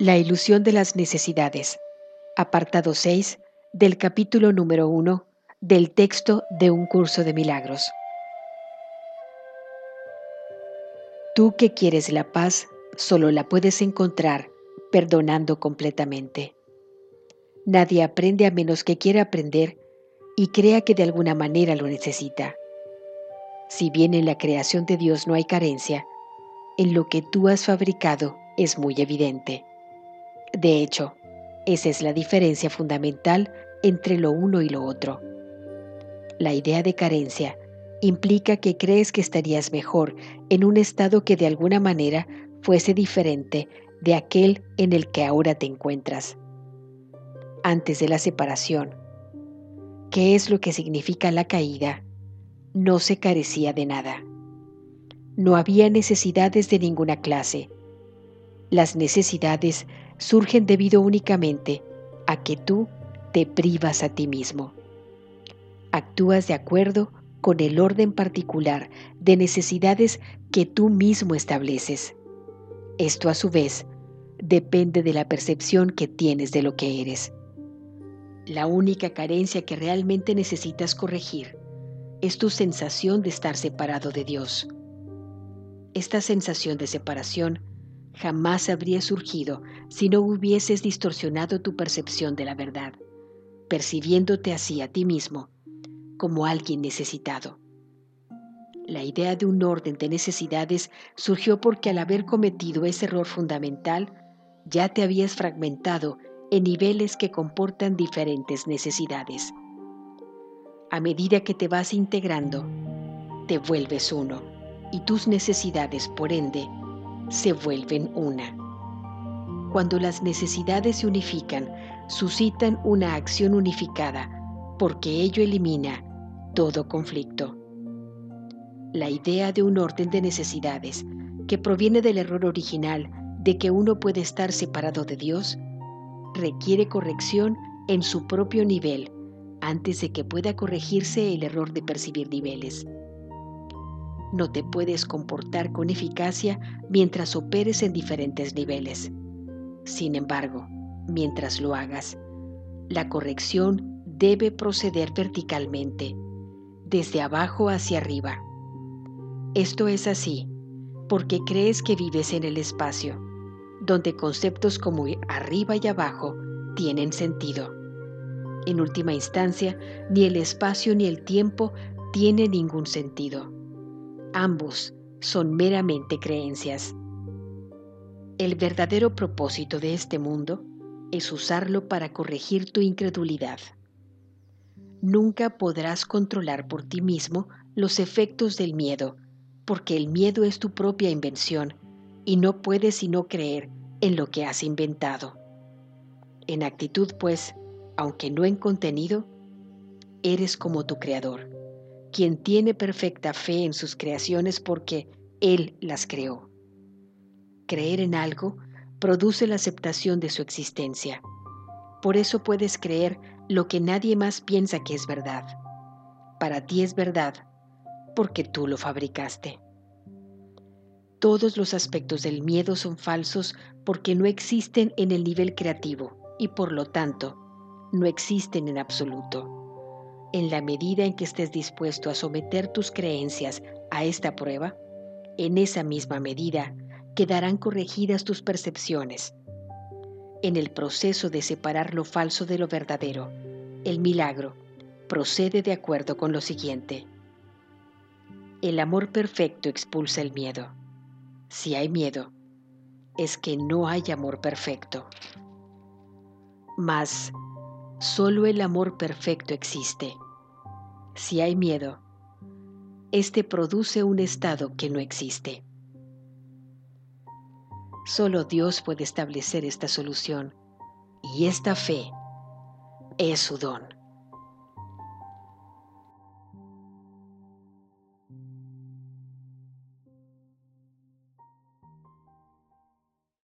La ilusión de las necesidades. Apartado 6 del capítulo número 1 del texto de un curso de milagros. Tú que quieres la paz, solo la puedes encontrar perdonando completamente. Nadie aprende a menos que quiera aprender y crea que de alguna manera lo necesita. Si bien en la creación de Dios no hay carencia, en lo que tú has fabricado es muy evidente. De hecho, esa es la diferencia fundamental entre lo uno y lo otro. La idea de carencia implica que crees que estarías mejor en un estado que de alguna manera fuese diferente de aquel en el que ahora te encuentras. Antes de la separación, ¿qué es lo que significa la caída? No se carecía de nada. No había necesidades de ninguna clase. Las necesidades surgen debido únicamente a que tú te privas a ti mismo. Actúas de acuerdo con el orden particular de necesidades que tú mismo estableces. Esto a su vez depende de la percepción que tienes de lo que eres. La única carencia que realmente necesitas corregir es tu sensación de estar separado de Dios. Esta sensación de separación jamás habría surgido si no hubieses distorsionado tu percepción de la verdad, percibiéndote así a ti mismo como alguien necesitado. La idea de un orden de necesidades surgió porque al haber cometido ese error fundamental, ya te habías fragmentado en niveles que comportan diferentes necesidades. A medida que te vas integrando, te vuelves uno y tus necesidades, por ende, se vuelven una. Cuando las necesidades se unifican, suscitan una acción unificada, porque ello elimina todo conflicto. La idea de un orden de necesidades, que proviene del error original de que uno puede estar separado de Dios, requiere corrección en su propio nivel antes de que pueda corregirse el error de percibir niveles. No te puedes comportar con eficacia mientras operes en diferentes niveles. Sin embargo, mientras lo hagas, la corrección debe proceder verticalmente, desde abajo hacia arriba. Esto es así porque crees que vives en el espacio, donde conceptos como arriba y abajo tienen sentido. En última instancia, ni el espacio ni el tiempo tienen ningún sentido Ambos son meramente creencias. El verdadero propósito de este mundo es usarlo para corregir tu incredulidad. Nunca podrás controlar por ti mismo los efectos del miedo, porque el miedo es tu propia invención y no puedes sino creer en lo que has inventado. En actitud, pues, aunque no en contenido, eres como tu creador quien tiene perfecta fe en sus creaciones porque Él las creó. Creer en algo produce la aceptación de su existencia. Por eso puedes creer lo que nadie más piensa que es verdad. Para ti es verdad porque tú lo fabricaste. Todos los aspectos del miedo son falsos porque no existen en el nivel creativo y por lo tanto no existen en absoluto. En la medida en que estés dispuesto a someter tus creencias a esta prueba, en esa misma medida quedarán corregidas tus percepciones. En el proceso de separar lo falso de lo verdadero, el milagro procede de acuerdo con lo siguiente. El amor perfecto expulsa el miedo. Si hay miedo, es que no hay amor perfecto. Mas Solo el amor perfecto existe. Si hay miedo, este produce un estado que no existe. Solo Dios puede establecer esta solución y esta fe es su don.